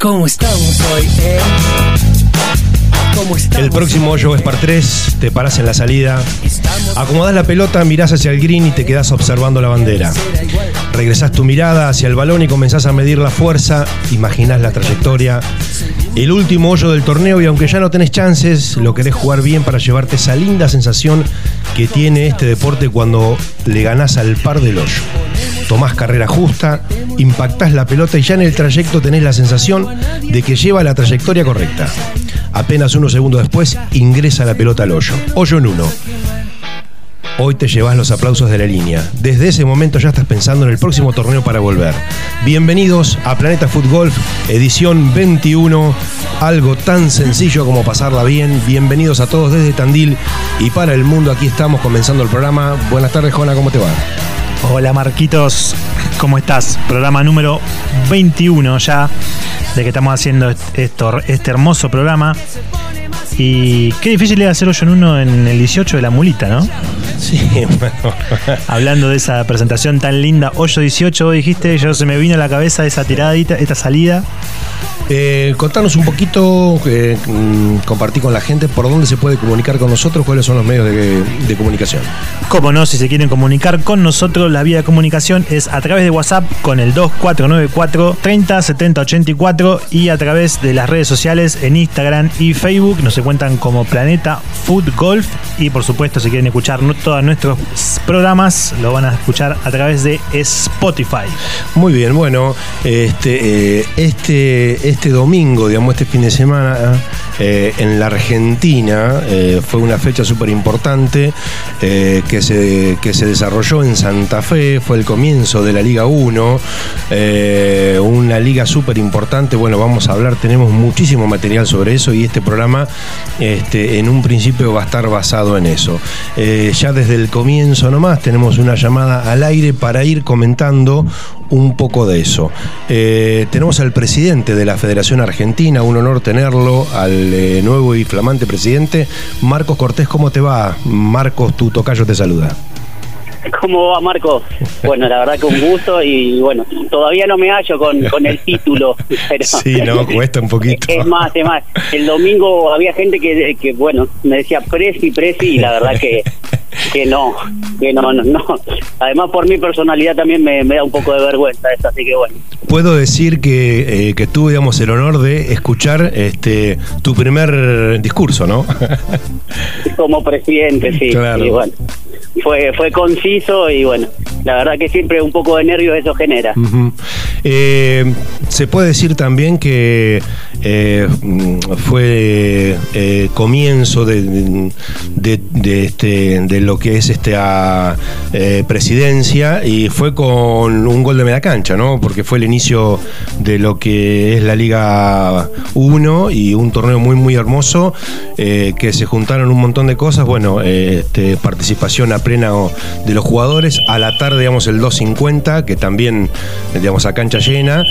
¿Cómo estamos hoy, eh? ¿Cómo estamos El próximo hoyo es par 3, te paras en la salida, acomodás la pelota, mirás hacia el green y te quedás observando la bandera. Regresás tu mirada hacia el balón y comenzás a medir la fuerza, imaginás la trayectoria. El último hoyo del torneo y aunque ya no tenés chances, lo querés jugar bien para llevarte esa linda sensación que tiene este deporte cuando le ganás al par del hoyo. Tomás carrera justa, impactás la pelota y ya en el trayecto tenés la sensación de que lleva la trayectoria correcta. Apenas unos segundos después ingresa la pelota al hoyo. Hoyo en uno. Hoy te llevas los aplausos de la línea. Desde ese momento ya estás pensando en el próximo torneo para volver. Bienvenidos a Planeta Foot Golf, edición 21. Algo tan sencillo como pasarla bien. Bienvenidos a todos desde Tandil y para el mundo. Aquí estamos comenzando el programa. Buenas tardes, Jona, ¿cómo te va? Hola Marquitos, ¿cómo estás? Programa número 21 ya de que estamos haciendo esto, este hermoso programa. Y qué difícil es hacer hoyo en uno en el 18 de la mulita, ¿no? Sí, bueno. Hablando de esa presentación tan linda, hoyo 18, vos dijiste, yo se me vino a la cabeza esa tiradita, esta salida. Eh, contanos un poquito, eh, mm, compartí con la gente por dónde se puede comunicar con nosotros, cuáles son los medios de, de comunicación. Cómo no, si se quieren comunicar con nosotros, la vía de comunicación es a través de WhatsApp con el 2494 30 70 84 y a través de las redes sociales en Instagram y Facebook. Nos encuentran como Planeta Food Golf y por supuesto, si quieren escuchar todos nuestros programas, lo van a escuchar a través de Spotify. Muy bien, bueno, este, eh, este, este domingo, digamos, este fin de semana, eh, en la Argentina, eh, fue una fecha súper importante que, se, que se desarrolló en Santa Fe, fue el comienzo de la Liga 1, eh, una liga súper importante, bueno, vamos a hablar, tenemos muchísimo material sobre eso y este programa este, en un principio va a estar basado en eso. Eh, ya desde el comienzo nomás tenemos una llamada al aire para ir comentando un poco de eso. Eh, tenemos al presidente de la Federación Argentina, un honor tenerlo, al eh, nuevo y flamante presidente, Marcos Cortés, ¿cómo te va? Marcos, tu tocayo te saluda. ¿Cómo va, Marco? Bueno, la verdad que un gusto y bueno, todavía no me hallo con, con el título. Pero Sí, no, cuesta un poquito. Es más, es más. El domingo había gente que, que bueno, me decía Presi, Presi y la verdad que, que no, que no, no, no. Además, por mi personalidad también me, me da un poco de vergüenza eso, así que bueno. Puedo decir que, eh, que tuve, digamos, el honor de escuchar este tu primer discurso, ¿no? Como presidente, sí. Claro. Y bueno, fue, fue conciso y bueno, la verdad que siempre un poco de nervios eso genera. Eh, se puede decir también que eh, fue eh, comienzo de, de- este, de lo que es esta eh, presidencia y fue con un gol de media cancha, ¿no? Porque fue el inicio de lo que es la Liga 1 y un torneo muy, muy hermoso que se juntaron un montón de cosas. Bueno, este, participación a plena de los jugadores. A la tarde, digamos, el 250, que también, digamos, a cancha llena.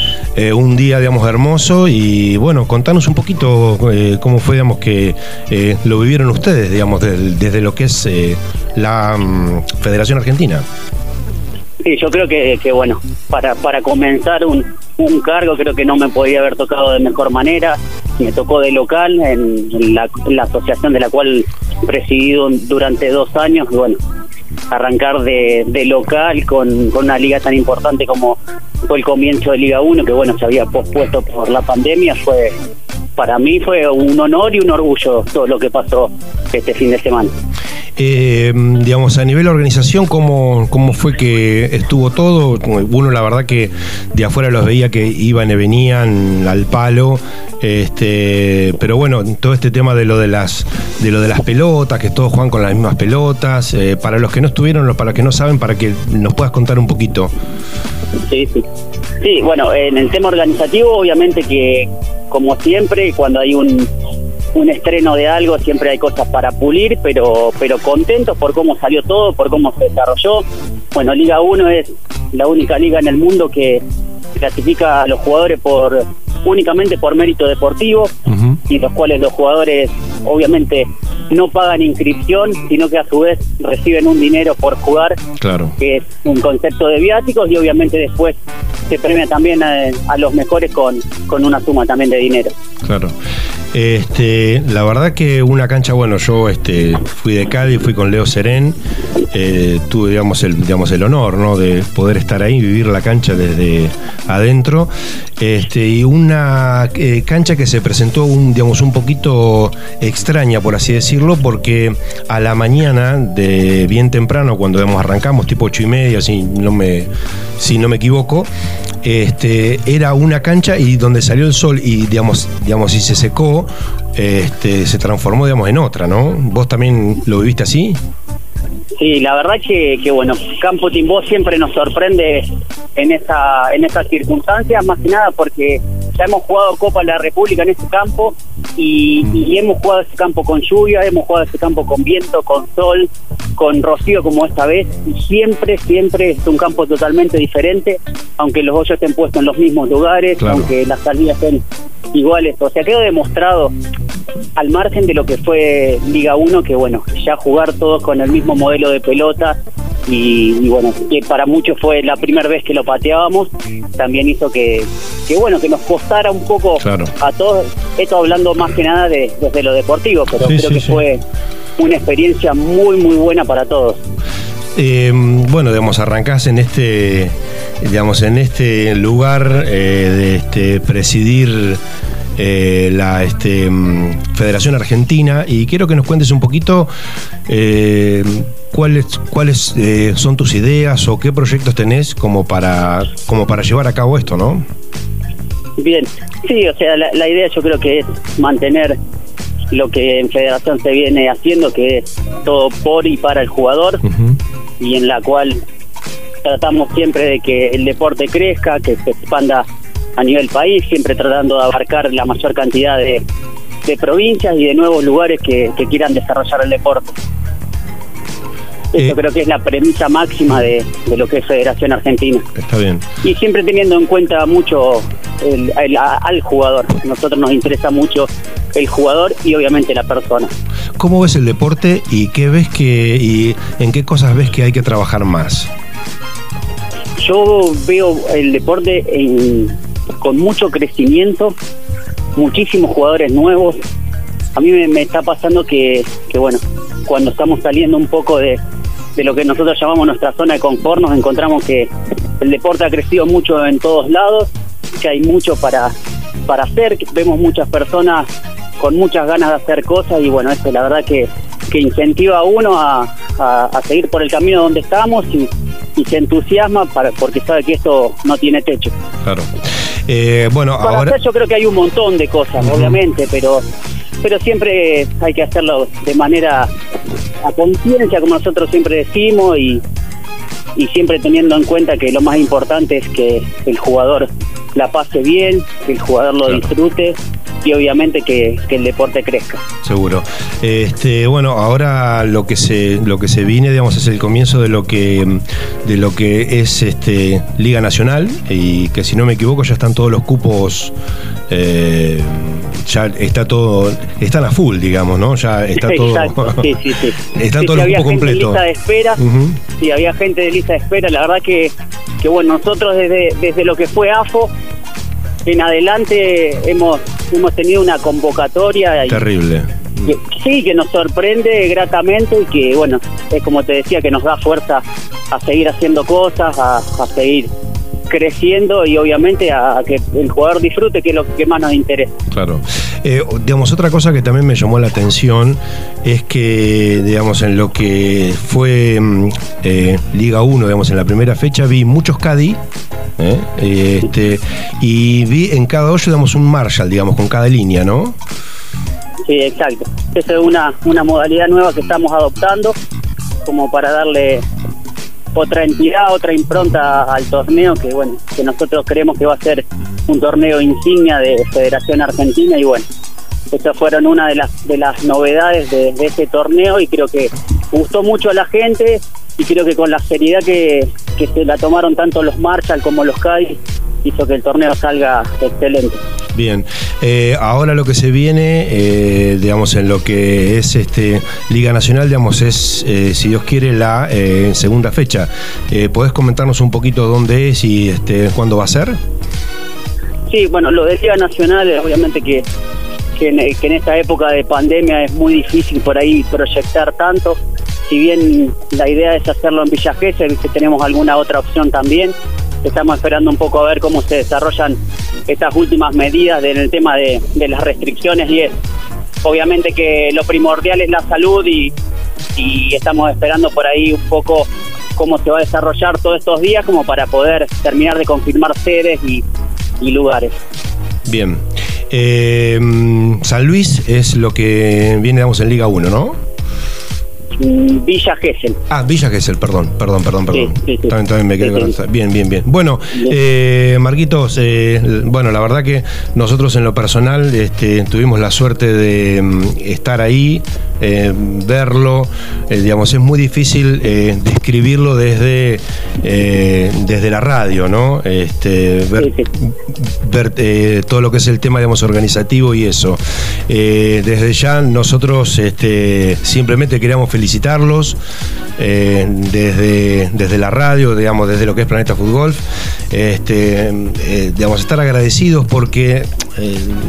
Un día, digamos, hermoso. Y bueno, contanos un poquito eh, cómo fue, digamos, que eh, lo vivieron ustedes, digamos, desde lo que es eh, la mm, Federación Argentina. Yo creo que, bueno, para, para comenzar un, un cargo creo que no me podía haber tocado de mejor manera. Me tocó de local en, la, la asociación de la cual presidí du- durante dos años. Y bueno, arrancar de, de local con, con una liga tan importante como fue el comienzo de Liga 1, que bueno, se había pospuesto por la pandemia, fue para mí fue un honor y un orgullo todo lo que pasó este fin de semana. Eh, digamos, a nivel organización, ¿cómo, ¿cómo fue que estuvo todo? Uno, la verdad, que de afuera los veía que iban y venían al palo. Este, pero bueno, todo este tema de lo de las de lo de las pelotas, que todos juegan con las mismas pelotas. eh, para los que no estuvieron, los- para los que no saben, para que nos puedas contar un poquito. Sí, sí. Sí, bueno, en el tema organizativo, obviamente que, como siempre, cuando hay un, un estreno de algo, siempre hay cosas para pulir, pero, pero contentos por cómo salió todo, por cómo se desarrolló. Bueno, Liga 1 es la única liga en el mundo que clasifica a los jugadores por únicamente por mérito deportivo y los cuales los jugadores obviamente no pagan inscripción, sino que a su vez reciben un dinero por jugar, Claro. que es un concepto de viáticos y obviamente después se premia también a, a los mejores con, con una suma también de dinero. Claro. Este, la verdad que una cancha, bueno, yo este, fui de Cádiz, fui con Leo Serén, eh, tuve digamos el, digamos el honor ¿no? de poder estar ahí, vivir la cancha desde adentro, este, y una eh, cancha que se presentó un, digamos, un poquito extraña, por así decirlo, porque a la mañana de bien temprano, cuando arrancamos, tipo ocho y media, si no me, si no me equivoco, este, era una cancha y donde salió el sol y digamos, digamos, y se secó, este, se transformó digamos en otra, ¿no? ¿Vos también lo viviste así? Sí, la verdad que, que bueno, Campo Timbó siempre nos sorprende en esa en esas circunstancias, más que nada porque ya hemos jugado Copa de la República en ese campo y, y hemos jugado ese campo con lluvia, hemos jugado ese campo con viento, con sol, con rocío como esta vez. Y siempre, siempre es un campo totalmente diferente, aunque los hoyos estén puestos en los mismos lugares, Claro. aunque las salidas estén iguales, o sea, quedó demostrado al margen de lo que fue Liga 1, que bueno, ya jugar todos con el mismo modelo de pelota y, y bueno, que para muchos fue la primera vez que lo pateábamos, también hizo que, que bueno, que nos costara un poco Claro. a todos, esto hablando más que nada de, desde lo deportivo, pero Sí, creo sí, que sí. fue una experiencia muy, muy buena para todos. Eh, bueno, digamos, arrancás en este, digamos, en este lugar eh, de este, presidir eh, la este, mm, Federación Argentina y quiero que nos cuentes un poquito cuáles, cuáles eh, son tus ideas o qué proyectos tenés como para, como para llevar a cabo esto, ¿no? Bien, sí, o sea, la, la idea yo creo que es mantener lo que en Federación se viene haciendo, que es todo por y para el jugador. Y en la cual tratamos siempre de que el deporte crezca, que se expanda a nivel país, siempre tratando de abarcar la mayor cantidad de, de provincias y de nuevos lugares que, que quieran desarrollar el deporte. Eso Eh. creo que es la premisa máxima de, de lo que es Federación Argentina. Está bien. Y siempre teniendo en cuenta mucho el- al jugador. A nosotros nos interesa mucho el jugador y obviamente la persona. ¿Cómo ves el deporte y qué ves que y en qué cosas ves que hay que trabajar más? Yo veo el deporte en- con mucho crecimiento, muchísimos jugadores nuevos. A mí me, me está pasando que, que, bueno, cuando estamos saliendo un poco de, de lo que nosotros llamamos nuestra zona de confort, nos encontramos que el deporte ha crecido mucho en todos lados, que hay mucho para, para hacer, que vemos muchas personas con muchas ganas de hacer cosas y bueno, eso la verdad que, que incentiva a uno a, a- a seguir por el camino donde estamos y, y se entusiasma para, porque sabe que esto no tiene techo. Claro. Eh, bueno, Para ahora. hacer yo creo que hay un montón de cosas, obviamente, pero pero siempre hay que hacerlo de manera a conciencia, como nosotros siempre decimos, y, y siempre teniendo en cuenta que lo más importante es que el jugador la pase bien, que el jugador lo Claro. disfrute y obviamente que, que el deporte crezca. Seguro. Este, bueno, ahora lo que se lo que se viene, digamos, es el comienzo de lo que de lo que es este Liga Nacional y que si no me equivoco ya están todos los cupos eh, ya está todo están a full, digamos, ¿no? Ya está todo Exacto, sí, sí, sí. Están Sí, todos sí, los había gente en completos. lista de espera, Ujú. sí, había gente de lista de espera, la verdad que, que bueno, nosotros desde, desde lo que fue AFO en adelante hemos, hemos tenido una convocatoria Terrible. que- sí, que nos sorprende gratamente y que bueno, es como te decía, que nos da fuerza a seguir haciendo cosas, a, a seguir creciendo y obviamente a, a que el jugador disfrute, que es lo que más nos interesa. Claro. Eh, digamos, otra cosa que también me llamó la atención es que, digamos, en lo que fue mm, eh, Liga 1, digamos, en la primera fecha, vi muchos Caddy. ¿eh? Este, y vi en cada hoyo, digamos, un Marshall, digamos, con cada línea, ¿no? Sí, exacto. Esa es una, una modalidad nueva que estamos adoptando como para darle otra entidad, otra impronta al torneo que bueno, que nosotros creemos que va a ser un torneo insignia de Federación Argentina y bueno, estas fueron una de las de las novedades de, de este torneo y creo que gustó mucho a la gente y creo que con la seriedad que, que se la tomaron tanto los Marshall como los Cádiz hizo que el torneo salga excelente. Bien, eh, ahora lo que se viene, eh, digamos, en lo que es este Liga Nacional, digamos, es, eh, si Dios quiere, la eh, segunda fecha. Eh, ¿Podés comentarnos un poquito dónde es y este, cuándo va a ser? Sí, bueno, lo de Liga Nacional, obviamente que, que, en, que en esta época de pandemia es muy difícil por ahí proyectar tanto. Si bien la idea es hacerlo en Villa Gesell, que tenemos alguna otra opción también. Estamos esperando un poco a ver cómo se desarrollan estas últimas medidas en el tema de, las restricciones y es obviamente que lo primordial es la salud y, estamos esperando por ahí un poco cómo se va a desarrollar todos estos días como para poder terminar de confirmar sedes y, lugares. Bien. Eh, San Luis es lo que viene, en Liga 1, ¿no? Mm, Villa Gesell. Ah, Villa Gesell, perdón, perdón, perdón, perdón. Sí, sí, sí. También, también me quedé con. Bien, bien, bien. Bueno, eh, Marquitos, eh, bueno, la verdad que nosotros en lo personal este, tuvimos la suerte de mm, estar ahí, eh, verlo, eh, digamos, es muy difícil eh, describirlo desde, desde la radio, ¿no? Este, ver, ver todo lo que es el tema, digamos, organizativo y eso. Desde ya nosotros este, simplemente queríamos felicitarlos desde, desde la radio, digamos, desde lo que es Planeta Fútbol, este, digamos, estar agradecidos porque,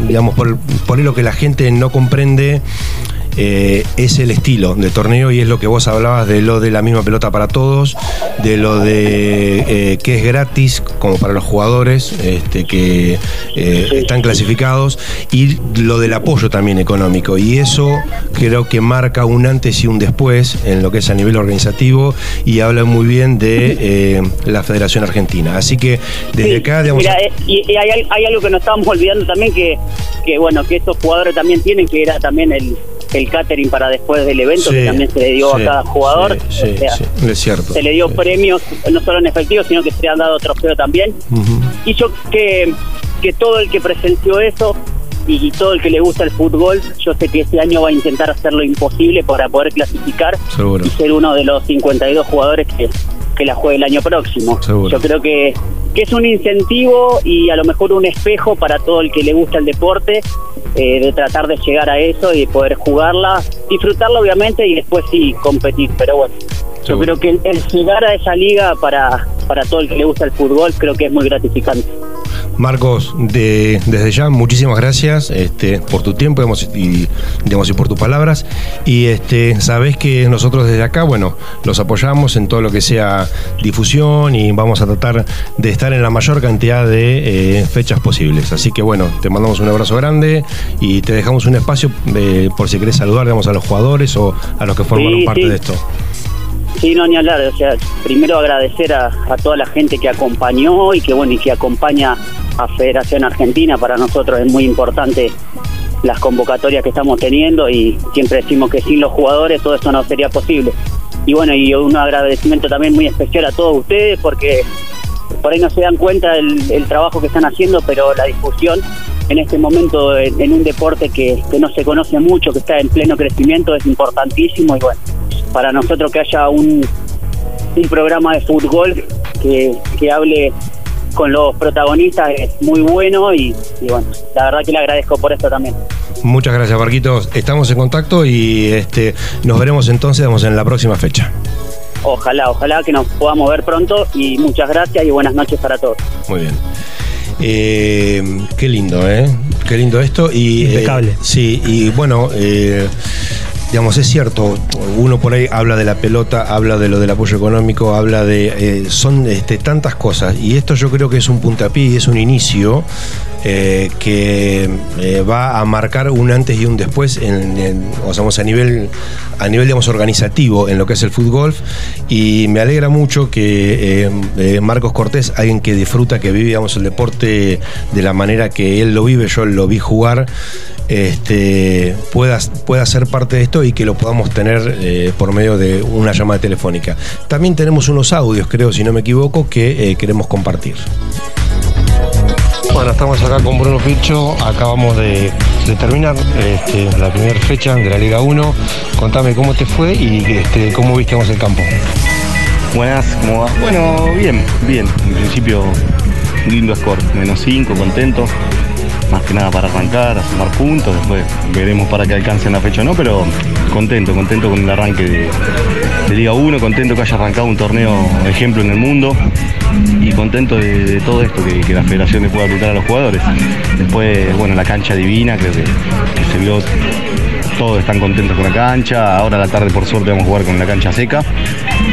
digamos, por, por lo que la gente no comprende. Eh, es el estilo de torneo y es lo que vos hablabas de lo de la misma pelota para todos, de lo de eh, que es gratis como para los jugadores este, que eh, están clasificados y lo del apoyo también económico y eso creo que marca un antes y un después en lo que es a nivel organizativo y habla muy bien de eh, la Federación Argentina. Así que desde Sí, acá, digamos, Mira, y, y hay, hay algo que nos estábamos olvidando también que, que bueno, que estos jugadores también tienen, que era también el, el catering para después del evento, que también se le dio sí, a cada jugador. sí, sí, o sea, es cierto. se le dio premios, no solo en efectivo, sino que se le han dado trofeo también. Y yo que, que todo el que presenció eso y, y todo el que le gusta el fútbol, yo sé que este año va a intentar hacer lo imposible para poder clasificar Seguro. y ser uno de los 52 jugadores que, que la juegue el año próximo. Seguro. Yo creo que, que es un incentivo y a lo mejor un espejo para todo el que le gusta el deporte, eh, de tratar de llegar a eso y de poder jugarla, disfrutarla obviamente y después sí competir. Pero bueno, yo creo que el, el llegar a esa liga para, para todo el que le gusta el fútbol creo que es muy gratificante. Marcos, de- desde ya muchísimas gracias este, por tu tiempo digamos, y, digamos, y por tus palabras. Y este, sabes que nosotros desde acá, bueno, los apoyamos en todo lo que sea difusión y vamos a tratar de estar en la mayor cantidad de eh, fechas posibles. Así que bueno, te mandamos un abrazo grande y te dejamos un espacio eh, por si querés saludar digamos, a los jugadores o a los que formaron Sí, parte sí. de esto. Sí, no, ni hablar. O sea, primero agradecer a, a toda la gente que acompañó y que, bueno, y que acompaña a Federación Argentina. Para nosotros es muy importante las convocatorias que estamos teniendo y siempre decimos que sin los jugadores todo esto no sería posible. Y bueno, y un agradecimiento también muy especial a todos ustedes porque por ahí no se dan cuenta del, el trabajo que están haciendo, pero la difusión en este momento en, en un deporte que, que no se conoce mucho, que está en pleno crecimiento, es importantísimo y bueno, para nosotros que haya un, un programa de fútbol que, que hable con los protagonistas es muy bueno y, y bueno, la verdad que le agradezco por esto también. Muchas gracias, Marquitos. Estamos en contacto y este, nos veremos entonces digamos, en la próxima fecha. Ojalá, ojalá que nos podamos ver pronto y muchas gracias y buenas noches para todos. Muy bien. Eh, qué lindo, ¿eh? Qué lindo esto. Y, Impecable. eh, sí, y bueno, eh, digamos, es cierto, uno por ahí habla de la pelota, habla de lo del apoyo económico, habla de... eh, son este, tantas cosas. Y esto yo creo que es un puntapié es un inicio eh, que eh, va a marcar un antes y un después en, a nivel a nivel digamos organizativo en lo que es el fútbol y me alegra mucho que eh, Marcos Cortés alguien que disfruta que vive digamos, el deporte de la manera que él lo vive yo lo vi jugar este, pueda, pueda ser parte de esto y que lo podamos tener por medio de una llamada telefónica. También tenemos unos audios, creo, si no me equivoco, que queremos compartir. Bueno, estamos acá con Bruno Picho, acabamos de, terminar este, la primera fecha de la Liga 1. Contame cómo te fue y este, cómo viste el campo. Buenas, ¿cómo va? Bueno, bien, bien. En principio lindo score, menos 5, contento. Más que nada para arrancar, a sumar puntos, después veremos para que alcancen la fecha o no, pero contento, contento con el arranque de, de Liga 1, contento que haya arrancado un torneo ejemplo en el mundo y contento de, todo esto, que, la federación le pueda apuntar a los jugadores. Después, bueno, la cancha divina, creo que, que se vio todos están contentos con la cancha. Ahora a la tarde, por suerte, vamos a jugar con la cancha seca.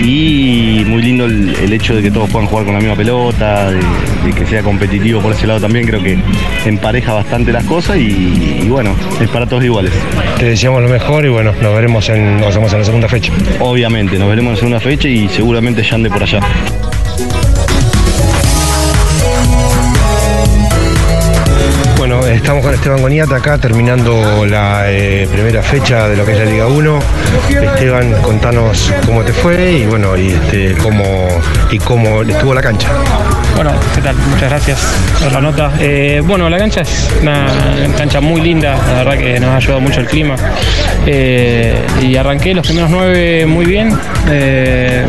Y muy lindo el, el hecho de que todos puedan jugar con la misma pelota, de, de que sea competitivo por ese lado también. Creo que empareja bastante las cosas y, y bueno, es para todos iguales. Te deseamos lo mejor y bueno, nos veremos en, nos vemos en la segunda fecha. Obviamente, nos veremos en la segunda fecha y seguramente ya ande por allá. Estamos con Esteban Goniata acá terminando la eh, primera fecha de lo que es la Liga 1. Esteban, contanos cómo te fue y bueno, y este, cómo y cómo estuvo la cancha. Bueno, ¿qué tal? Muchas gracias por la nota. Eh, bueno, la cancha es una cancha muy linda, la verdad que nos ha ayudado mucho el clima. Eh, y arranqué los primeros nueve muy bien.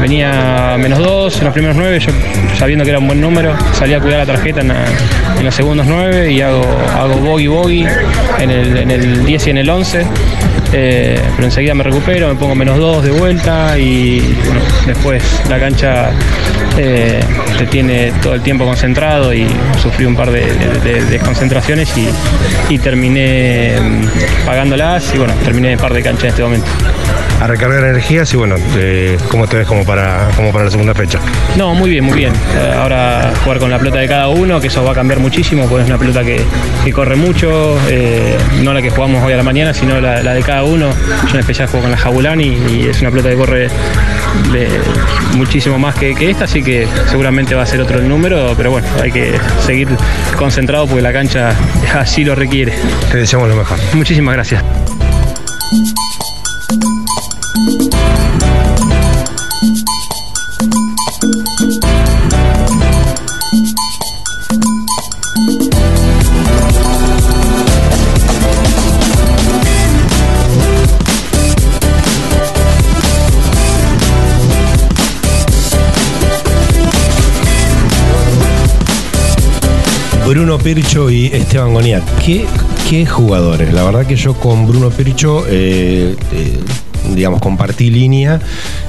Venía menos dos en los primeros nueve, yo sabiendo que era un buen número, salí a cuidar la tarjeta en, la- en los segundos nueve y hago bogey bogey en el, en el 10 y en el 11. Eh, pero enseguida me recupero, me pongo menos dos de vuelta y bueno, después la cancha eh, te tiene todo el tiempo concentrado y sufrí un par de, de- de desconcentraciones y, y terminé mm, pagándolas y bueno, terminé un par de canchas en este momento. A recargar energías y bueno, eh, ¿cómo te ves como para, como para la segunda fecha? No, muy bien, muy bien. Eh, Ahora jugar con la pelota de cada uno, que eso va a cambiar muchísimo, porque es una pelota que, que corre mucho, eh, no la que jugamos hoy a la mañana, sino la, la de cada uno. Yo en especial juego con la Jabulani y es una pelota que corre de- muchísimo más que, que esta, así que seguramente va a ser otro el número, pero bueno, hay que seguir concentrado porque la cancha así lo requiere. Te deseamos lo mejor. Muchísimas gracias. Bruno Pircho y Esteban Goniat. ¿Qué, qué jugadores? La verdad que yo con Bruno Pircho, eh, eh, digamos, compartí línea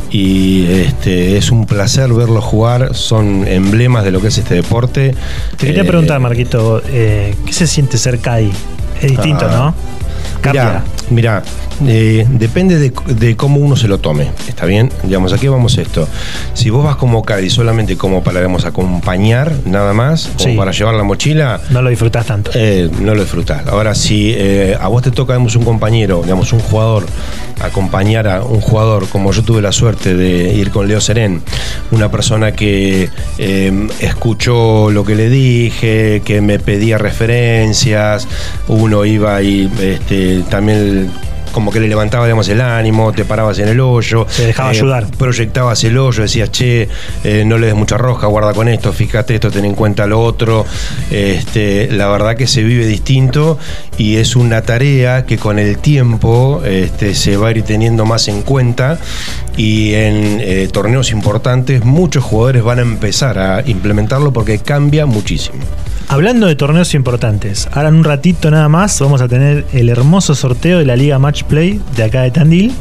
y este, es un placer verlos jugar. Son emblemas de lo que es este deporte. Te quería Eh, preguntar, Marquito, ¿qué se siente ser CAI? Es distinto, Ah. ¿no? Cambia. Mira, eh, depende de, de cómo uno se lo tome, ¿está bien? Digamos, aquí vamos esto. Si vos vas como Cádiz solamente como para, digamos, acompañar, nada más, como Sí. para llevar la mochila, No lo disfrutás tanto. eh, no lo disfrutás. Ahora, si eh, a vos te toca, digamos, un compañero, digamos, un jugador, acompañar a un jugador, como yo tuve la suerte de ir con Leo Serén, una persona que escuchó lo que le dije, que me pedía referencias, uno iba y este, también como que le levantaba digamos, el ánimo, te parabas en el hoyo. Te dejaba eh, ayudar. Proyectabas el hoyo, decías, che, eh, no le des mucha roja, guarda con esto, fíjate esto, ten en cuenta lo otro. Este, la verdad que se vive distinto y es una tarea que con el tiempo este, se va a ir teniendo más en cuenta y en eh, torneos importantes muchos jugadores van a empezar a implementarlo porque cambia muchísimo. Hablando de torneos importantes, ahora en un ratito nada más vamos a tener el hermoso sorteo de la Liga Match Play de acá de Tandil.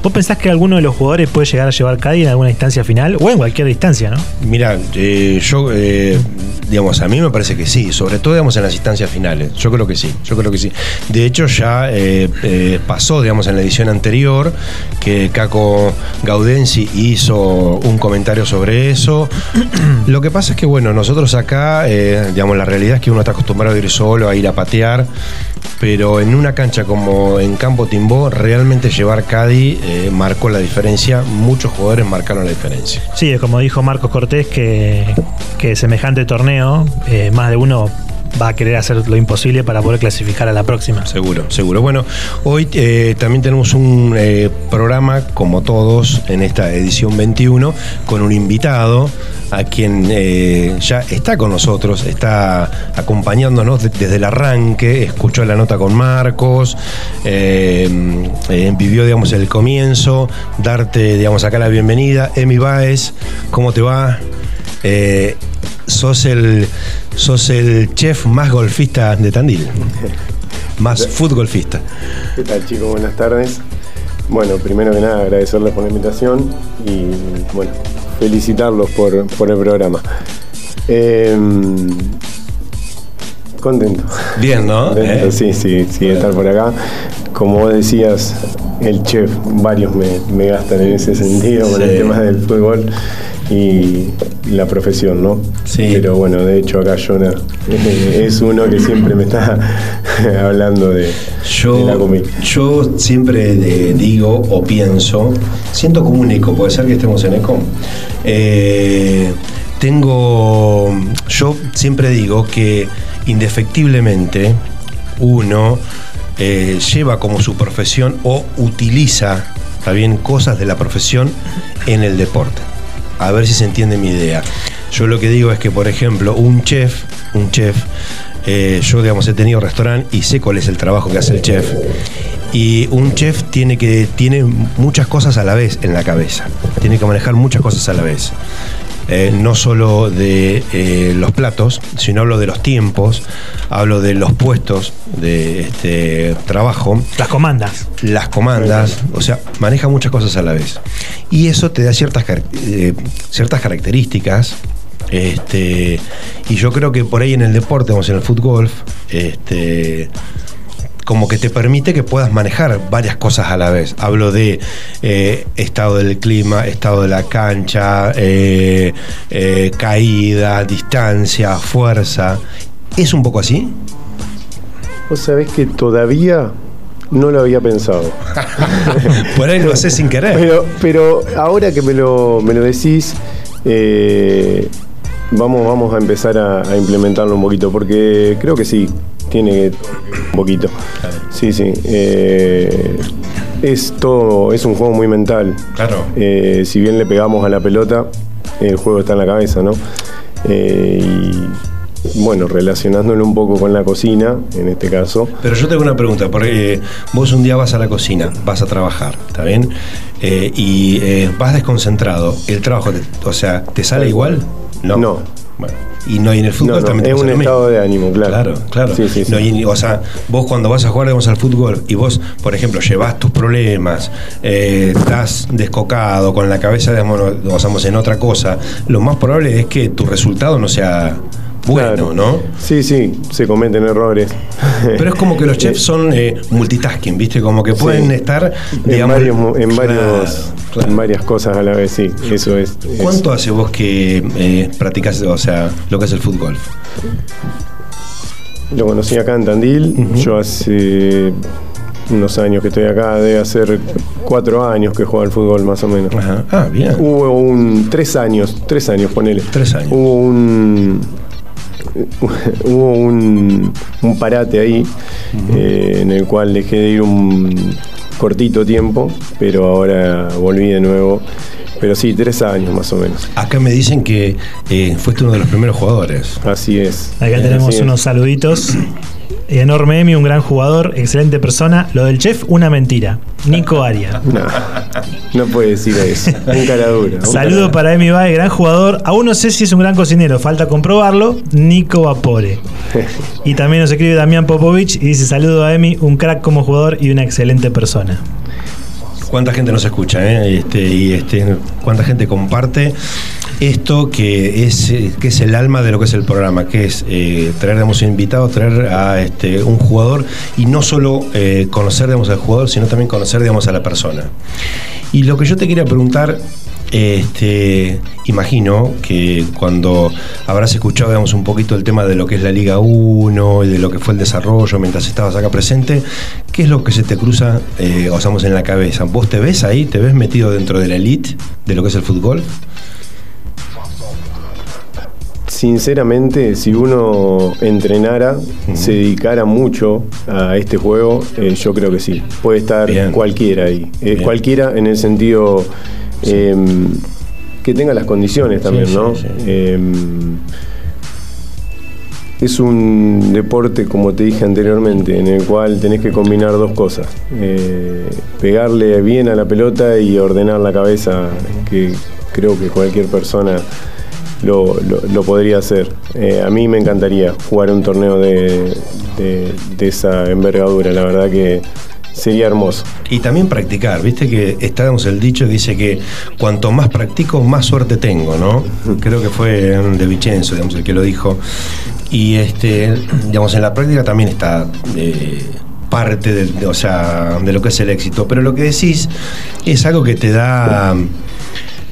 ¿Vos pensás que alguno de los jugadores puede llegar a llevar CAI en alguna instancia final o en cualquier distancia, no? Mira, eh, yo, eh, digamos, a mí me parece que sí, sobre todo, digamos, en las instancias finales. Yo creo que sí, yo creo que sí. De hecho, ya eh, eh, pasó, digamos, en la edición anterior que Caco Gaudensi hizo un comentario sobre eso. Lo que pasa es que, bueno, nosotros acá, eh, digamos, la realidad es que uno está acostumbrado a ir solo, a ir a patear. Pero en una cancha como en Campo Timbó, realmente llevar Cadi eh, marcó la diferencia. Muchos jugadores marcaron la diferencia. Sí, como dijo Marcos Cortés que, que semejante torneo, eh, más de uno va a querer hacer lo imposible para poder clasificar a la próxima. Seguro, seguro. Bueno, hoy eh, también tenemos un eh, programa, como todos, en esta edición 21, con un invitado a quien eh, ya está con nosotros, está acompañándonos de- desde el arranque, escuchó la nota con Marcos, vivió, digamos, el comienzo, darte, digamos, acá la bienvenida. Emi Baez, ¿cómo te va? Eh, sos el, sos el chef más golfista de Tandil. Más futbolfista. ¿Qué tal chicos? Buenas tardes. Bueno, primero que nada agradecerles por la invitación y bueno, felicitarlos por, por el programa. Em, contento. Bien, ¿no? Contento, Eh. Sí, sí, sí, estar por acá. Como vos decías, el chef, varios me, me gastan en ese sentido con el tema del fútbol y la profesión, ¿no? Sí. Pero bueno, de hecho acá Jonah es uno que siempre me está hablando de, de la Yo, comida. yo siempre de- digo o pienso, siento como un eco, puede ser que estemos en eco. Eh, tengo, yo siempre digo que indefectiblemente uno eh, lleva como su profesión o utiliza también cosas de la profesión en el deporte. A ver si se entiende mi idea. Yo lo que digo es que, por ejemplo, un chef, un chef, eh, yo digamos he tenido restaurante y sé cuál es el trabajo que hace el chef. Y un chef tiene que tiene muchas cosas a la vez en la cabeza. Tiene que manejar muchas cosas a la vez. Eh, no solo de eh, los platos, sino hablo de los tiempos, hablo de los puestos de este trabajo, Las comandas. las comandas, o sea, maneja muchas cosas a la vez. Y eso te da ciertas, eh, ciertas características. Este, y yo creo que por ahí en el deporte, vamos en el fútbol, este, como que te permite que puedas manejar varias cosas a la vez. Hablo de eh, estado del clima, estado de la cancha, eh, eh, caída, distancia, fuerza. ¿Es un poco así? Vos sabés que todavía no lo había pensado. Por ahí lo haces sin querer. Pero, pero ahora que me lo, me lo decís, eh, vamos, vamos a empezar a, a implementarlo un poquito, porque creo que sí, tiene que un poquito. Sí, sí. eh, es todo, es un juego muy mental. Claro. Eh, si bien le pegamos a la pelota, el juego está en la cabeza, ¿no? Eh, y bueno, relacionándolo un poco con la cocina, en este caso. Pero yo tengo una pregunta, porque eh, vos un día vas a la cocina, vas a trabajar, ¿está bien? Eh, y vas desconcentrado. ¿El trabajo, te- o sea, te sale igual? No. No. Bueno, y no, y en el fútbol No, no, también es un estado de ánimo, claro. Claro, claro. Sí, sí, sí. No, y- o sea, vos cuando vas a jugar digamos, al fútbol y vos, por ejemplo, llevas tus problemas, eh, estás descocado, con la cabeza, digamos, no- o sea, en otra cosa, lo más probable es que tu resultado no sea bueno, Claro. ¿no? Sí, sí, se cometen errores. Pero es como que los chefs son eh, multitasking, ¿viste? Como que pueden Sí. estar, en, digamos, varios, mo- en, Claro, varios, claro. en varias cosas a la vez, sí. Eso es. es- ¿Cuánto hace vos que eh, practicás, o sea, lo que es el fútbol? Lo conocí acá en Tandil. Yo hace unos años que estoy acá, debe hacer cuatro años que juego al fútbol más o menos. Ajá. Ah, bien. Hubo un. tres años, tres años, ponele. Tres años. Hubo un. Hubo un, un parate ahí eh, en el cual dejé de ir un cortito tiempo, pero ahora volví de nuevo. Pero sí, tres años más o menos. Acá me dicen que eh, fuiste uno de los primeros jugadores. Así es. Acá Así tenemos es. unos saluditos. Enorme Emi, un gran jugador, excelente persona. Lo del chef, una mentira. Nico Aria. No, no puede decir eso. Un cara dura. un Saludo cara- para Emi Bae, gran jugador. Aún no sé si es un gran cocinero, falta comprobarlo. Nico Vapore. Y también nos escribe Damián Popovich y dice: Saludo a Emi, un crack como jugador y una excelente persona. ¿Cuánta gente nos escucha? eh? Este, y este, ¿Cuánta gente comparte esto que es, eh, que es el alma de lo que es el programa? Que es eh, traer digamos, un invitado, traer a este, un jugador y no solo eh, conocer digamos, al jugador, sino también conocer digamos, a la persona. Y lo que yo te quería preguntar, este, imagino que cuando habrás escuchado digamos, un poquito el tema de lo que es la Liga 1 y de lo que fue el desarrollo mientras estabas acá presente, ¿qué es lo que se te cruza, eh, en la cabeza? ¿Vos te ves ahí? ¿Te ves metido dentro de la elite de lo que es el fútbol? Sinceramente, si uno entrenara, se dedicara mucho a este juego, eh, yo creo que sí. Puede estar Bien. cualquiera ahí. Eh, cualquiera en el sentido em, que tenga las condiciones también, Sí, ¿no? sí. Em, es un deporte, como te dije anteriormente, en el cual tenés que combinar dos cosas. Eh, pegarle bien a la pelota y ordenar la cabeza, que creo que cualquier persona lo, lo- lo podría hacer. Eh, a mí me encantaría jugar un torneo de, de- de esa envergadura, la verdad que sería hermoso. Y también practicar, viste que estábamos el dicho que dice que cuanto más practico, más suerte tengo, ¿no? Creo que fue de Vicenzo, digamos, el que lo dijo. Y este, digamos, en la práctica también está eh, parte de, de- o sea, de lo que es el éxito. Pero lo que decís es algo que te da.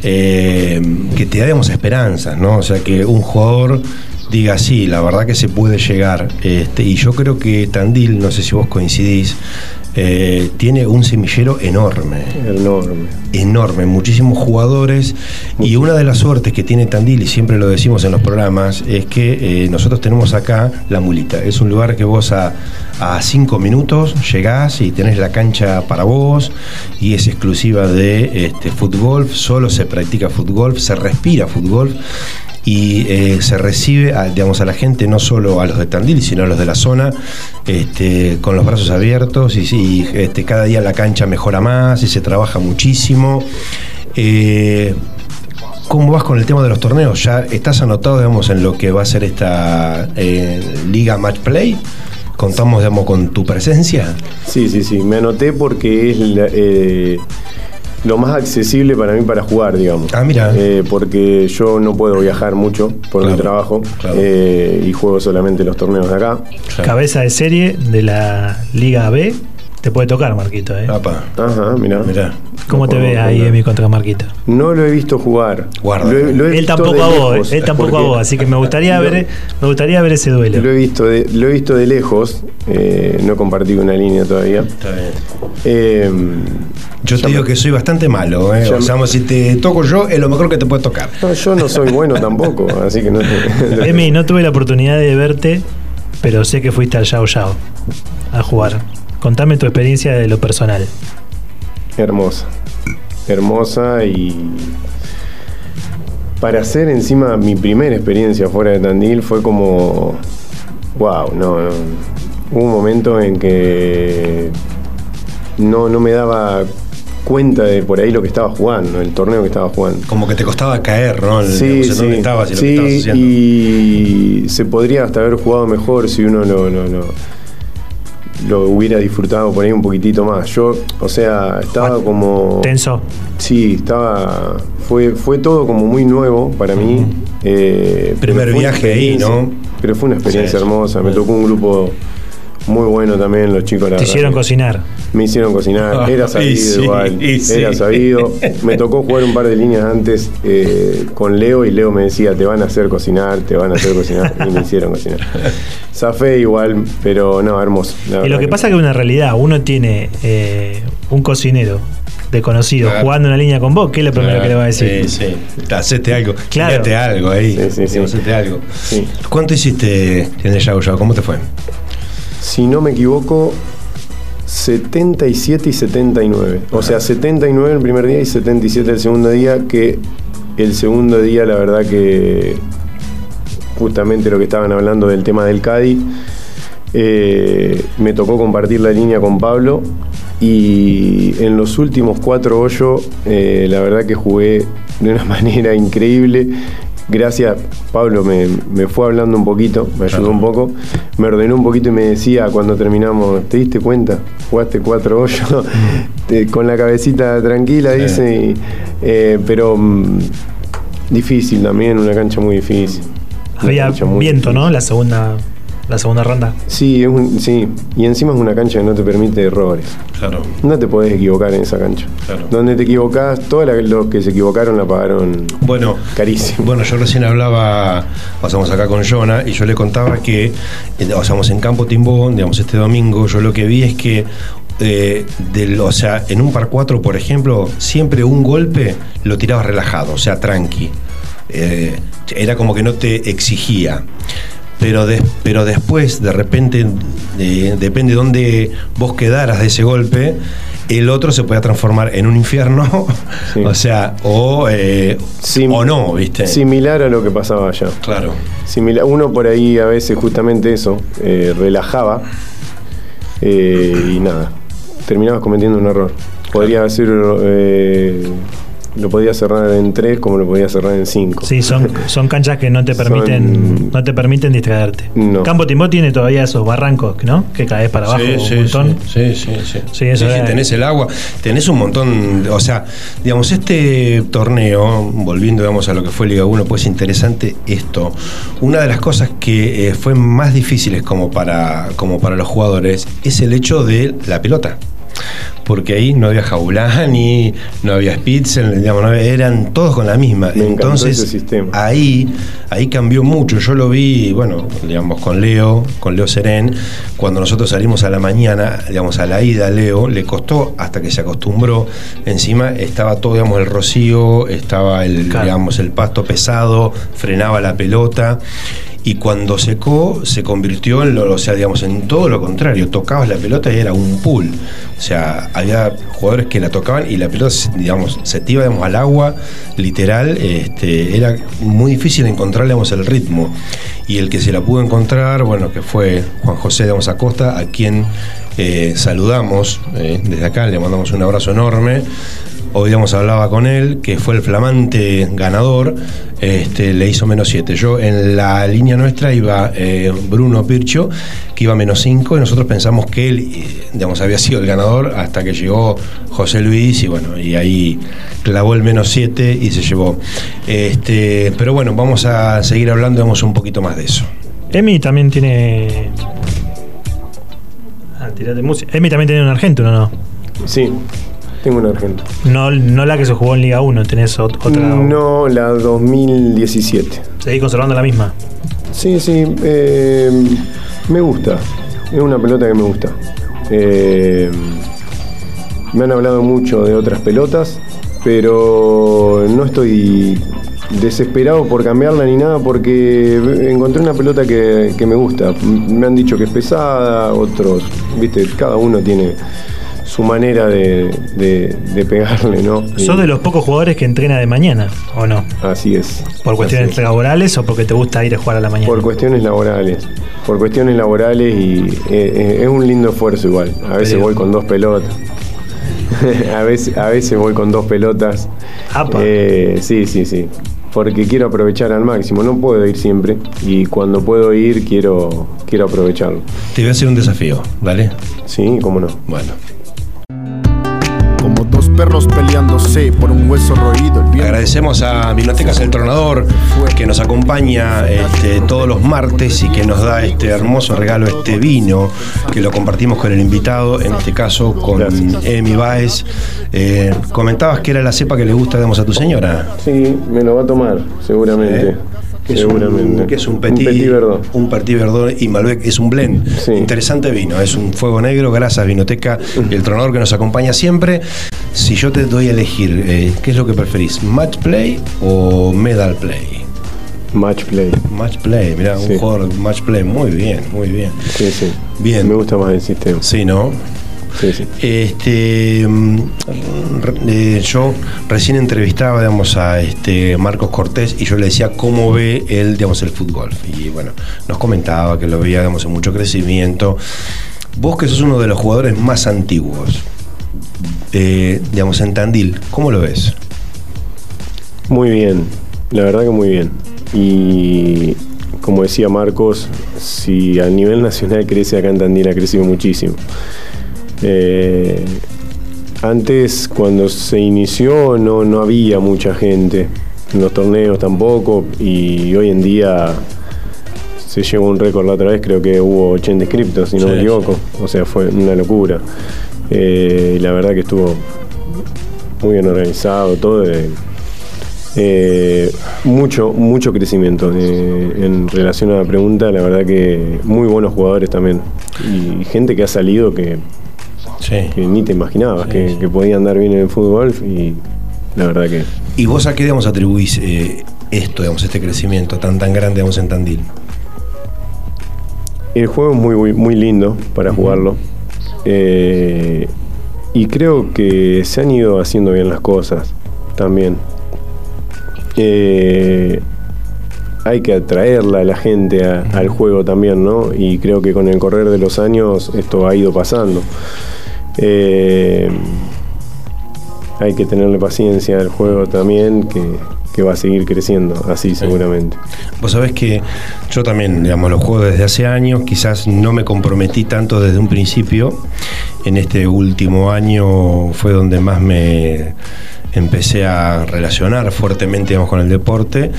Eh, que te da, digamos, esperanzas, ¿no? O sea, que un jugador diga, sí, la verdad que se puede llegar. Este, y yo creo que Tandil, no sé si vos coincidís, eh, tiene un semillero enorme. Enorme. Enorme, muchísimos jugadores. Y una de las suertes que tiene Tandil, y siempre lo decimos en los programas, es que eh, nosotros tenemos acá la mulita. Es un lugar que vos a, a cinco minutos llegás y tenés la cancha para vos y es exclusiva de este, fútbol. Solo se practica fútbol, se respira fútbol y eh, se recibe a, digamos, a la gente, no solo a los de Tandil, sino a los de la zona, este, con los brazos abiertos y, sí, este, cada día la cancha mejora más y se trabaja muchísimo. Eh, ¿Cómo vas con el tema de los torneos? ¿Ya estás anotado digamos, en lo que va a ser esta eh, Liga Match Play? ¿Contamos digamos, con tu presencia? Sí, sí, sí. Me anoté porque es la- lo más accesible para mí para jugar, digamos. Ah, mira. Eh, porque yo no puedo viajar mucho por Claro, mi trabajo claro. eh, y juego solamente los torneos de acá. Cabeza de serie de la Liga B. Te puede tocar, Marquito. ¿eh? Apa, Ajá, mira. mirá. ¿Cómo no te ve ahí. Emi, contra Marquito? No lo he visto jugar. Guarda. Lo he- lo he Él visto tampoco a vos, lejos, él tampoco a vos, así que me gustaría ver, me gustaría ver ese duelo. Lo he visto de, lo he visto de lejos. eh, no he compartido una línea todavía. Está bien. Eh, Yo te digo me- que soy bastante malo. ¿eh? O sea, me- si te toco yo, es lo mejor que te puede tocar. no, yo no soy bueno tampoco, así que no te- Emi, no tuve la oportunidad de verte, pero sé que fuiste al Yao Yao a jugar. Contame tu experiencia de lo personal. Hermosa. Hermosa y. Para hacer encima mi primera experiencia fuera de Tandil fue como. ¡Wow! No, no. Hubo un momento en que. No, no me daba cuenta de por ahí lo que estaba jugando, el torneo que estaba jugando. Como que te costaba caer, ¿no? El- Sí, digamos, sí, dónde estabas y lo que sí, estabas haciendo. y se podría hasta haber jugado mejor si uno lo, lo, lo- lo hubiera disfrutado por ahí un poquitito más. Yo, o sea, estaba como... Tenso. Sí, estaba... Fue, fue todo como muy nuevo para mí. eh, Primer viaje ahí, ¿no? Pero fue una experiencia sí. hermosa. Me tocó un grupo muy bueno también, los chicos. la Te hicieron cocinar. me hicieron cocinar, era Y sabido sí, igual, sí. era sabido. Me tocó jugar un par de líneas antes eh, con Leo y Leo me decía, te van a hacer cocinar, te van a hacer cocinar, y me hicieron cocinar. Zafé igual, pero no, hermoso. la Y verdad lo que pasa es que es una realidad, uno tiene eh, un cocinero de conocido Claro. jugando una línea con vos, ¿qué es lo primero que le va a decir? Sí, sí. Hacete algo. Claro. Algo ahí. Sí, sí, sí. Hacete algo. Sí. ¿Cuánto hiciste en el Yao Yao? ¿Cómo te fue? Si no me equivoco, 77 y 79. O sea, 79 el primer día y 77 el segundo día, que el segundo día la verdad que justamente lo que estaban hablando del tema del Cádiz, eh, me tocó compartir la línea con Pablo y en los últimos cuatro hoyos eh, la verdad que jugué de una manera increíble. Gracias, Pablo me, me fue hablando un poquito, me ayudó Claro. un poco, me ordenó un poquito y me decía cuando terminamos, ¿te diste cuenta? Jugaste cuatro hoyos te- con la cabecita tranquila, Sí. dice, y, eh, pero mm, difícil también, una cancha muy difícil. Había cancha muy viento, difícil. ¿no? La segunda, la segunda ronda. Sí, es un- sí, y encima es una cancha que no te permite errores. Claro. No te podés equivocar en esa cancha. Claro. Donde te equivocás, todos los que se equivocaron la pagaron Bueno, carísimo. Bueno, yo recién hablaba, pasamos acá con Jonah, y yo le contaba que, eh, o sea, en Campo Timbó, digamos, este domingo, yo lo que vi es que, eh, del, o sea, en un par 4, por ejemplo, siempre un golpe lo tirabas relajado, o sea, tranqui. Eh, era como que no te exigía. Pero, des- pero después, de repente, eh, depende de dónde vos quedaras de ese golpe, el otro se puede transformar en un infierno, Sí. o sea, o, eh, Sim- o no, ¿viste? Similar a lo que pasaba allá. Claro. Similar, uno por ahí a veces justamente eso, eh, relajaba eh, y nada, terminabas cometiendo un error. Podría ser eh, lo podía cerrar en 3 como lo podía cerrar en 5. Sí, son, son canchas que no te permiten Son- no te permiten distraerte. No. Campo Timbó tiene todavía esos barrancos, ¿no? Que caes para abajo Sí, sí, un montón. sí, sí, sí, sí. Eso es. tenés el agua, tenés un montón, o sea, digamos, este torneo, volviendo digamos, a lo que fue Liga 1, pues interesante esto. Una de las cosas que eh, fue más difíciles como para, como para los jugadores es el hecho de la pelota. Porque ahí no había Jaulani, no había Spitzel, digamos, no había- eran todos con la misma. Me Entonces, ese sistema. ahí, ahí cambió mucho. Yo lo vi, bueno, digamos, con Leo, con Leo Serén, cuando nosotros salimos a la mañana, digamos, a la ida, Leo, le costó hasta que se acostumbró. Encima estaba todo, digamos, el rocío, estaba el, Claro. digamos, el pasto pesado, frenaba la pelota. Y cuando secó, se convirtió en lo, o sea, digamos, en todo lo contrario. Tocabas la pelota y era un pool. O sea, había jugadores que la tocaban y la pelota, digamos, se te al agua, literal. Este, era muy difícil encontrar, el ritmo. Y el que se la pudo encontrar, bueno, que fue Juan José, digamos, Acosta, a quien eh, saludamos eh, desde acá, le mandamos un abrazo enorme. Hoy digamos, hablaba con él, que fue el flamante ganador, este, le hizo menos 7. Yo en la línea nuestra iba eh, Bruno Pircho, que iba menos 5, y nosotros pensamos que él eh, digamos, había sido el ganador hasta que llegó José Luis, y bueno, y ahí clavó el menos 7 y se llevó. Este, pero bueno, vamos a seguir hablando digamos, un poquito más de eso. Emi también tiene. Ah, tirate música. Emi también tiene un argentino, ¿no? Sí, tengo un argento. No, no la que se jugó en Liga 1, tenés ot- otra. No, la 2017. Seguís conservando la misma. Sí, sí, eh, me gusta. Es una pelota que me gusta. Eh, me han hablado mucho de otras pelotas, pero no estoy desesperado por cambiarla ni nada porque encontré una pelota que, que me gusta. Me han dicho que es pesada, otros, viste, cada uno tiene su manera de, de- de pegarle, ¿no? ¿Sos de los pocos jugadores que entrena de mañana o no? Así es. ¿Por cuestiones es. laborales o porque te gusta ir a jugar a la mañana? Por cuestiones laborales. Por cuestiones laborales y eh, eh, es un lindo esfuerzo igual. A veces voy con dos pelotas. a, veces, a veces voy con dos pelotas. Apa. Eh, sí, sí, sí. Porque quiero aprovechar al máximo. No puedo ir siempre. Y cuando puedo ir quiero, quiero aprovecharlo. Te voy a hacer un desafío, ¿vale? Sí, cómo no. Bueno. Perros peleándose por un hueso roído. El viento Agradecemos a Vinotecas El Tronador que nos acompaña este, todos los martes y que nos da este hermoso regalo, este vino, que lo compartimos con el invitado, en este caso con. Emi Baez. Eh, comentabas que era la cepa que le gusta digamos, a tu señora. Sí, me lo va a tomar, seguramente. ¿eh? Que es, un, seguramente. que es un petit, verdot. un petit verdot y Malbec es un blend. Sí. Interesante vino, es un fuego negro, gracias Vinoteca el tronador que nos acompaña siempre. Si yo te doy a elegir, eh, ¿qué es lo que preferís? ¿Match play o medal play? Match play. Match play, mira, Sí. un jugador match play, muy bien, muy bien. Sí, sí. Bien. Me gusta más el sistema. Sí, ¿no? Sí, sí. Este, mm, eh, yo recién entrevistaba, digamos, a este Marcos Cortés y yo le decía cómo ve él, digamos, el fútbol. Y bueno, nos comentaba que lo veía, digamos, en mucho crecimiento. Vos que sos uno de los jugadores más antiguos, eh, digamos, en Tandil, ¿cómo lo ves? Muy bien, la verdad que muy bien. Y como decía Marcos, si a nivel nacional crece acá en Tandil ha crecido muchísimo. Eh, antes, cuando se inició, no, no había mucha gente. En los torneos tampoco. Y hoy en día se llegó un récord la otra vez, creo que hubo 80 inscriptos, si no Sí, me equivoco. O sea, fue una locura. Eh, y la verdad que estuvo muy bien organizado, todo. eh, eh, mucho, mucho crecimiento en relación a la pregunta, la verdad que muy buenos jugadores también. Y gente que ha salido que, Sí. que ni te imaginabas Sí, que, sí. que podía andar bien en el fútbol y la verdad que ¿Y vos a qué, digamos, atribuís eh, esto, digamos, este crecimiento tan, tan grande, digamos, en Tandil? el juego es muy, muy, muy lindo para jugarlo. Eh, y creo que se han ido haciendo bien las cosas también. Eh, hay que atraerla a la gente a- al juego también, ¿no? Y creo que con el correr de los años esto ha ido pasando. Eh, hay que tenerle paciencia al juego también, que, que va a seguir creciendo así seguramente. Vos sabés que yo también, digamos, lo juego desde hace años, quizás no me comprometí tanto desde un principio. En este último año fue donde más me empecé a relacionar fuertemente digamos, con el deporte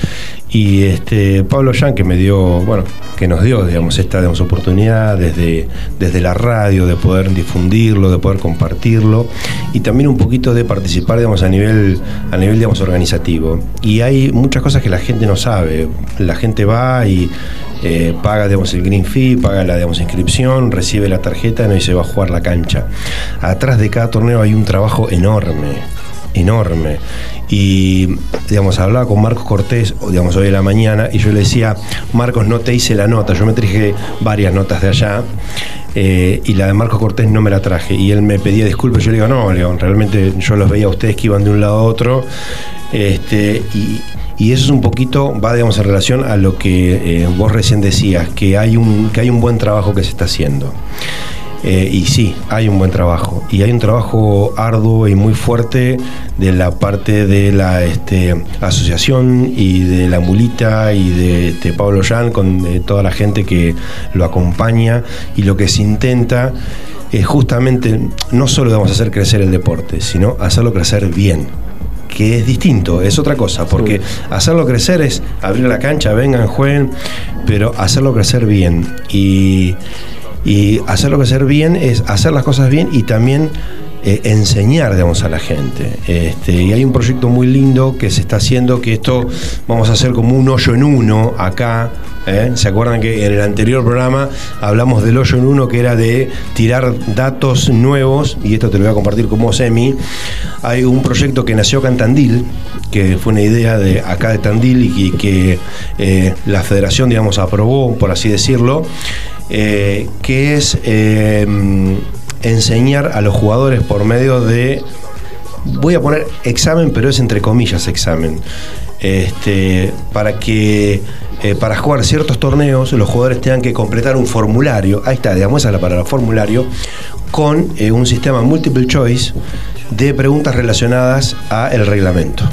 y este Pablo Yan que me dio, bueno, que nos dio digamos esta digamos, oportunidad desde, desde la radio de poder difundirlo, de poder compartirlo y también un poquito de participar digamos a nivel a nivel digamos organizativo. Y hay muchas cosas que la gente no sabe. La gente va y eh, paga digamos, el green fee, paga la digamos, inscripción, recibe la tarjeta y se va a jugar la cancha. Atrás de cada torneo hay un trabajo enorme enorme. Y, digamos, hablaba con Marcos Cortés, digamos, hoy en la mañana, y yo le decía, Marcos, no te hice la nota, yo me traje varias notas de allá, eh, y la de Marcos Cortés no me la traje. Y él me pedía disculpas, yo le digo, no, León, realmente yo los veía a ustedes que iban de un lado a otro, este, y, eso es un poquito, va digamos en relación a lo que eh, vos recién decías, que hay, un, que hay un buen trabajo que se está haciendo. Eh, y sí, hay un buen trabajo. Y hay un trabajo arduo y muy fuerte de la parte de la este, asociación y de la mulita y de este, Pablo Jan con toda la gente que lo acompaña. Y lo que se intenta es justamente no solo debemos hacer crecer el deporte, sino hacerlo crecer bien que es distinto, es otra cosa, porque hacerlo crecer es abrir la cancha, vengan, jueguen, pero hacerlo crecer bien. Y, y hacerlo crecer bien es hacer las cosas bien y también eh, enseñar, digamos, a la gente. Este, y hay un proyecto muy lindo que se está haciendo, que esto vamos a hacer como un hoyo en uno acá. ¿eh? ¿Se acuerdan que en el anterior programa hablamos del hoyo en uno que era de tirar datos nuevos? Y esto te lo voy a compartir como semi. Hay un proyecto que nació acá en Tandil, que fue una idea de acá de Tandil y que, eh, la federación, digamos, aprobó, por así decirlo eh, que es eh, enseñar a los jugadores por medio de, voy a poner examen, pero es entre comillas examen, este, para que eh, para jugar ciertos torneos los jugadores tengan que completar un formulario, ahí está, digamos, esa es la palabra, formulario, con un sistema multiple choice de preguntas relacionadas a el reglamento.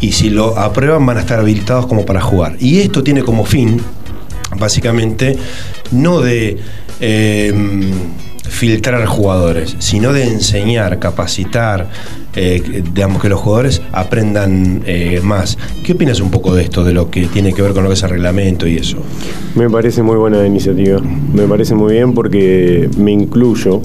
Y si lo aprueban van a estar habilitados como para jugar. Y esto tiene como fin, básicamente, no de em, filtrar jugadores, sino de enseñar, capacitar, eh, digamos que los jugadores aprendan eh, más. ¿Qué opinas un poco de esto, de lo que tiene que ver con lo que es el reglamento y eso? Me parece muy buena iniciativa, me parece muy bien porque me incluyo.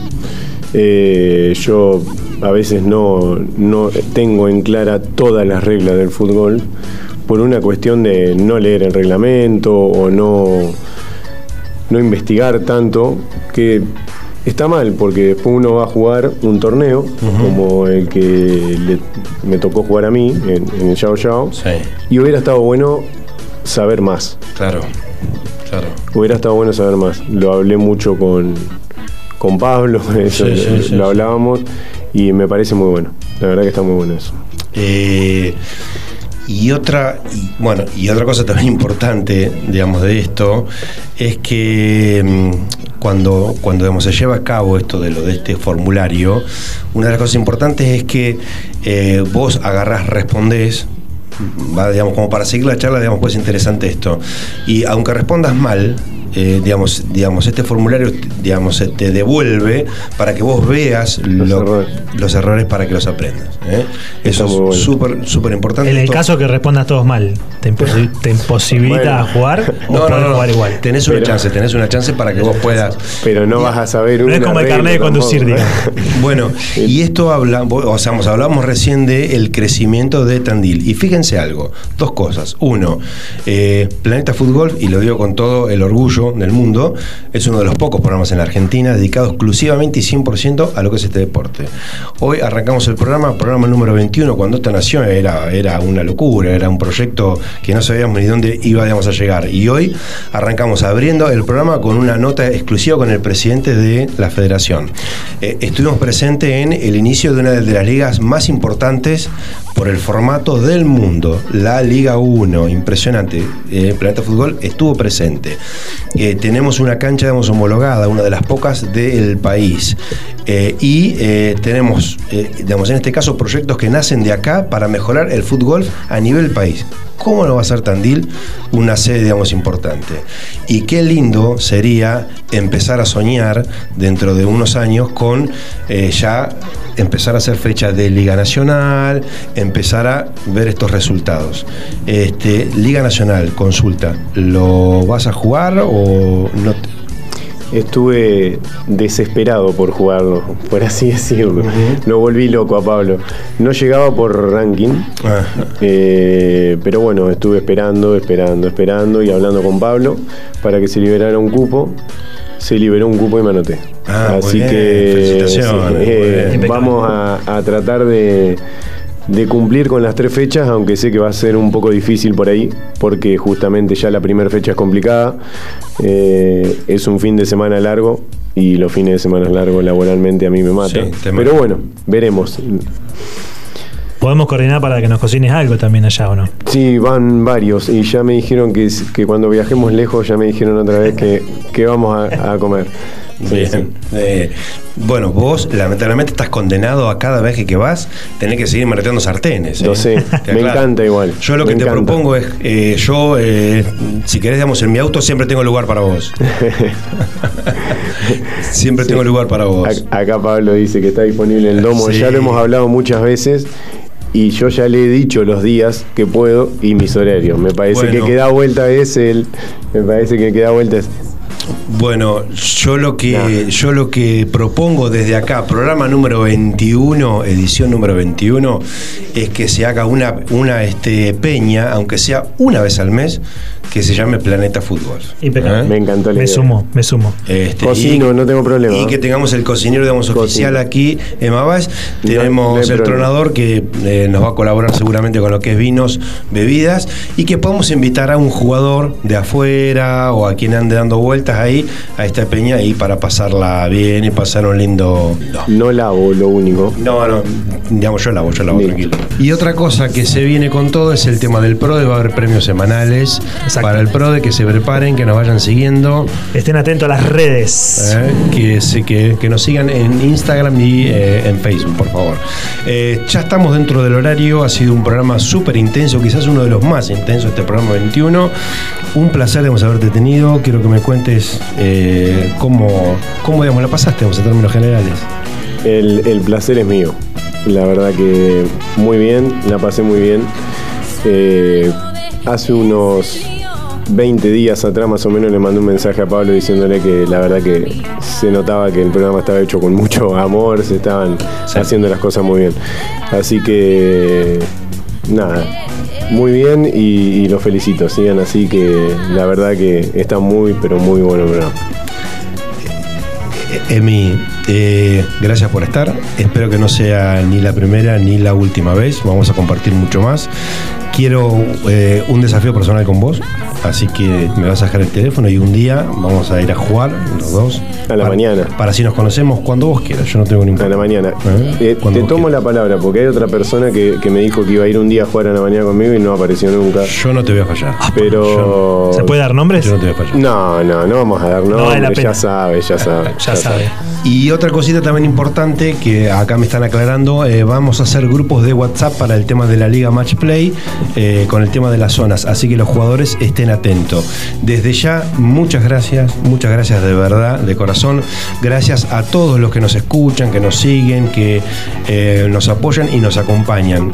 Eh, yo a veces no, no tengo en clara todas las reglas del fútbol por una cuestión de no leer el reglamento o no no investigar tanto, que está mal, porque después uno va a jugar un torneo, como el que me tocó jugar a mí en, el Yao Yao, y hubiera estado bueno saber más. Claro, claro. Hubiera estado bueno saber más. Lo hablé mucho con, con Pablo, lo hablábamos, y me parece muy bueno. La verdad que está muy bueno eso. Eh, y otra, bueno, y otra cosa también importante, digamos, de esto, es que mm, cuando, cuando se lleva a cabo esto de lo de este formulario, una de las cosas importantes es que eh, vos agarrás, respondés, va, digamos, como para seguir la charla, digamos, pues interesante esto. Y aunque respondas mal, eh, digamos, digamos, este formulario digamos, te devuelve para que vos veas los, errores. para que los aprendas. ¿eh? Eso es súper súper importante. En el caso que respondas todos mal, ¿te, imposibilita jugar o no, no, jugar igual? Tenés una chance, tenés una chance para que vos puedas. Pero no vas a saber No es como el carnet de conducir, digamos. bueno, y esto habla, o sea, hablamos recién del el crecimiento de Tandil. Y fíjense algo, dos cosas. Uno, eh, Planeta Fútbol, y lo digo con todo el orgullo del mundo, es uno de los pocos programas en la Argentina dedicado exclusivamente y 100% a lo que es este deporte. Hoy arrancamos el programa, programa número 21, cuando esta nación era, era una locura, era un proyecto que no sabíamos ni dónde íbamos a llegar. Y hoy arrancamos abriendo el programa con una nota exclusiva con el presidente de la federación. Eh, estuvimos presentes en el inicio de una de las ligas más importantes por el formato del mundo, la Liga 1, impresionante. el Planeta Fútbol estuvo presente. Eh, tenemos una cancha, homologada, una de las pocas del país. Eh, y eh, tenemos, digamos, en este caso, proyectos que nacen de acá para mejorar el fútbol a nivel país. ¿Cómo no va a ser Tandil una sede, digamos, importante? Y qué lindo sería empezar a soñar dentro de unos años con eh, ya empezar a hacer fechas de Liga Nacional, empezar a ver estos resultados. Este, Liga Nacional, consulta, ¿lo vas a jugar o no? Estuve desesperado por jugarlo, por así decirlo. Lo volví loco a Pablo. No llegaba por ranking, eh, pero bueno, estuve esperando, esperando, esperando y hablando con Pablo para que se liberara un cupo. Se liberó un cupo y me anoté. Ah, muy Así bien, que eh, bien. vamos a, a tratar de, de cumplir con las tres fechas, aunque sé que va a ser un poco difícil por ahí, porque justamente ya la primera fecha es complicada. Eh, es un fin de semana largo y los fines de semana largos laboralmente a mí me mata. Sí, te Pero bueno, veremos. Podemos coordinar para que nos cocines algo también allá, ¿o no? Sí, van varios y ya me dijeron que, que cuando viajemos lejos, ya me dijeron otra vez que, que vamos a, a comer. Bien. Eh, bueno, vos lamentablemente estás condenado a cada vez que, vas tener que seguir marteando sartenes. ¿eh? Lo sé, me encanta igual, Yo lo me que te encanta. propongo es, eh, yo, eh, si querés, digamos, en mi auto siempre tengo lugar para vos. siempre tengo lugar para vos. Ac- Acá Pablo dice que está disponible el domo. Sí. Ya lo hemos hablado muchas veces. Y yo ya le he dicho los días que puedo y mis horarios. Me parece Bueno. que que da vuelta es el. Me parece que que da vuelta es. Bueno, yo lo que yo lo que propongo desde acá, programa número 21, edición número 21, es que se haga una una este peña, aunque sea una vez al mes, que se llame Planeta Fútbol. Impecable. Me encantó Me idea. sumo, me sumo. Este, Cocino, no tengo problema. Y que tengamos el cocinero, digamos, Cocino. oficial aquí en Mabás. Tenemos no el problema. tronador que eh, nos va a colaborar seguramente con lo que es vinos, bebidas. Y que podamos invitar a un jugador de afuera o a quien ande dando vueltas ahí a esta peña ahí para pasarla bien y pasar un lindo. No. No lavo, lo único. No, no, digamos, yo la hago, yo la hago, Listo. tranquilo. Y otra cosa que se viene con todo es el tema del PRODE, va a haber premios semanales Exacto. Para el PRODE, que se preparen, que nos vayan siguiendo. Estén atentos a las redes. Eh, que, que, que nos sigan en Instagram y eh, en Facebook, por favor. Eh, ya estamos dentro del horario, ha sido un programa súper intenso, quizás uno de los más intensos, este programa 21. Un placer de haberte tenido, quiero que me cuentes eh, cómo, cómo digamos, la pasaste vamos, en términos generales. El, el placer es mío. La verdad que muy bien, la pasé muy bien. Eh, hace unos 20 días atrás más o menos le mandé un mensaje a Pablo diciéndole que la verdad que se notaba que el programa estaba hecho con mucho amor, se estaban haciendo las cosas muy bien. Así que nada, muy bien y, y los felicito, sigan así que la verdad que está muy pero muy bueno el programa. Eh, Emi, eh, gracias por estar. Espero que no sea ni la primera ni la última vez. Vamos a compartir mucho más. Quiero eh, un desafío personal con vos, así que me vas a dejar el teléfono y un día vamos a ir a jugar los dos. A la Para- mañana. Para si nos conocemos cuando vos quieras. Yo no tengo ningún A la mañana. ¿Eh? Eh, te tomo quieras. la palabra porque hay otra persona que, que me dijo que iba a ir un día a jugar a la mañana conmigo y no apareció nunca. Yo no te voy a fallar. Pero. ¿Se puede dar nombres? Yo no te voy a fallar. No, no, no vamos a dar vale la nombres, pena. ya sabe, ya sabe. Ya sabe. Y otra cosita también importante que acá me están aclarando, eh, vamos a hacer grupos de WhatsApp para el tema de la Liga Match Play eh, con el tema de las zonas, así que los jugadores estén atentos. Desde ya, muchas gracias, muchas gracias de verdad, de corazón. Gracias a todos los que nos escuchan, que nos siguen, que eh, nos apoyan y nos acompañan.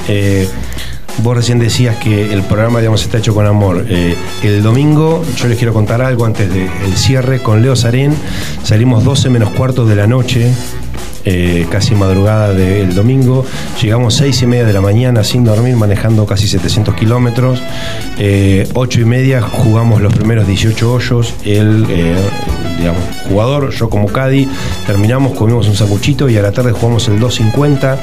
Vos recién decías que el programa, digamos, está hecho con amor. Eh, el domingo, yo les quiero contar algo antes del cierre con Leo Sarén. Salimos 12 menos cuarto de la noche, eh, casi madrugada del domingo. Llegamos 6 y media de la mañana sin dormir, manejando casi 700 kilómetros. Eh, 8 y media jugamos los primeros 18 hoyos. El eh, digamos, jugador, yo como Cadi, terminamos, comimos un sanguchito y a la tarde jugamos el 2.50.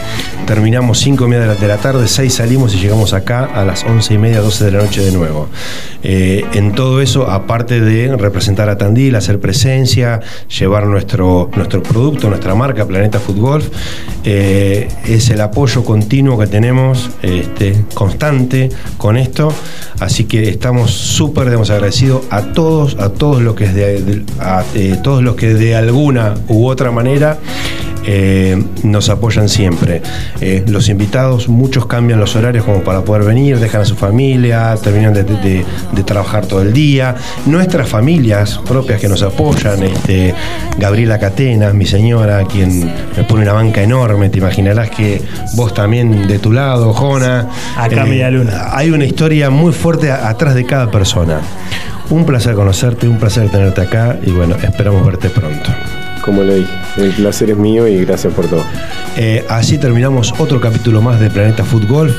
Terminamos 5 y media de la, de la tarde, 6 salimos y llegamos acá a las 11 y media, 12 de la noche de nuevo. Eh, en todo eso, aparte de representar a Tandil, hacer presencia, llevar nuestro, nuestro producto, nuestra marca Planeta Football, eh, es el apoyo continuo que tenemos, este, constante con esto. Así que estamos súper agradecidos a todos, a todos los que de- a, eh, todos los que de alguna u otra manera eh, nos apoyan siempre. Eh, los invitados, muchos cambian los horarios como para poder venir, dejan a su familia, terminan de, de- de trabajar todo el día. Nuestras familias propias que nos apoyan, este, Gabriela Catena, mi señora, quien me pone una banca enorme, te imaginarás que vos también de tu lado, Jona. Acá media luna. Hay una historia muy fuerte a- atrás de cada persona. Un placer conocerte, un placer tenerte acá y bueno, esperamos verte pronto. Como le dije, el placer es mío y gracias por todo. Eh, así terminamos otro capítulo más de Planeta Fútbol.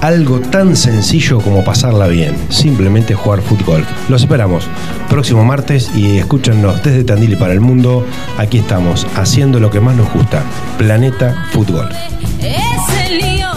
Algo tan sencillo como pasarla bien, simplemente jugar fútbol. Los esperamos próximo martes y escúchanos desde Tandil y para el mundo. Aquí estamos, haciendo lo que más nos gusta, Planeta Fútbol. Es el lío.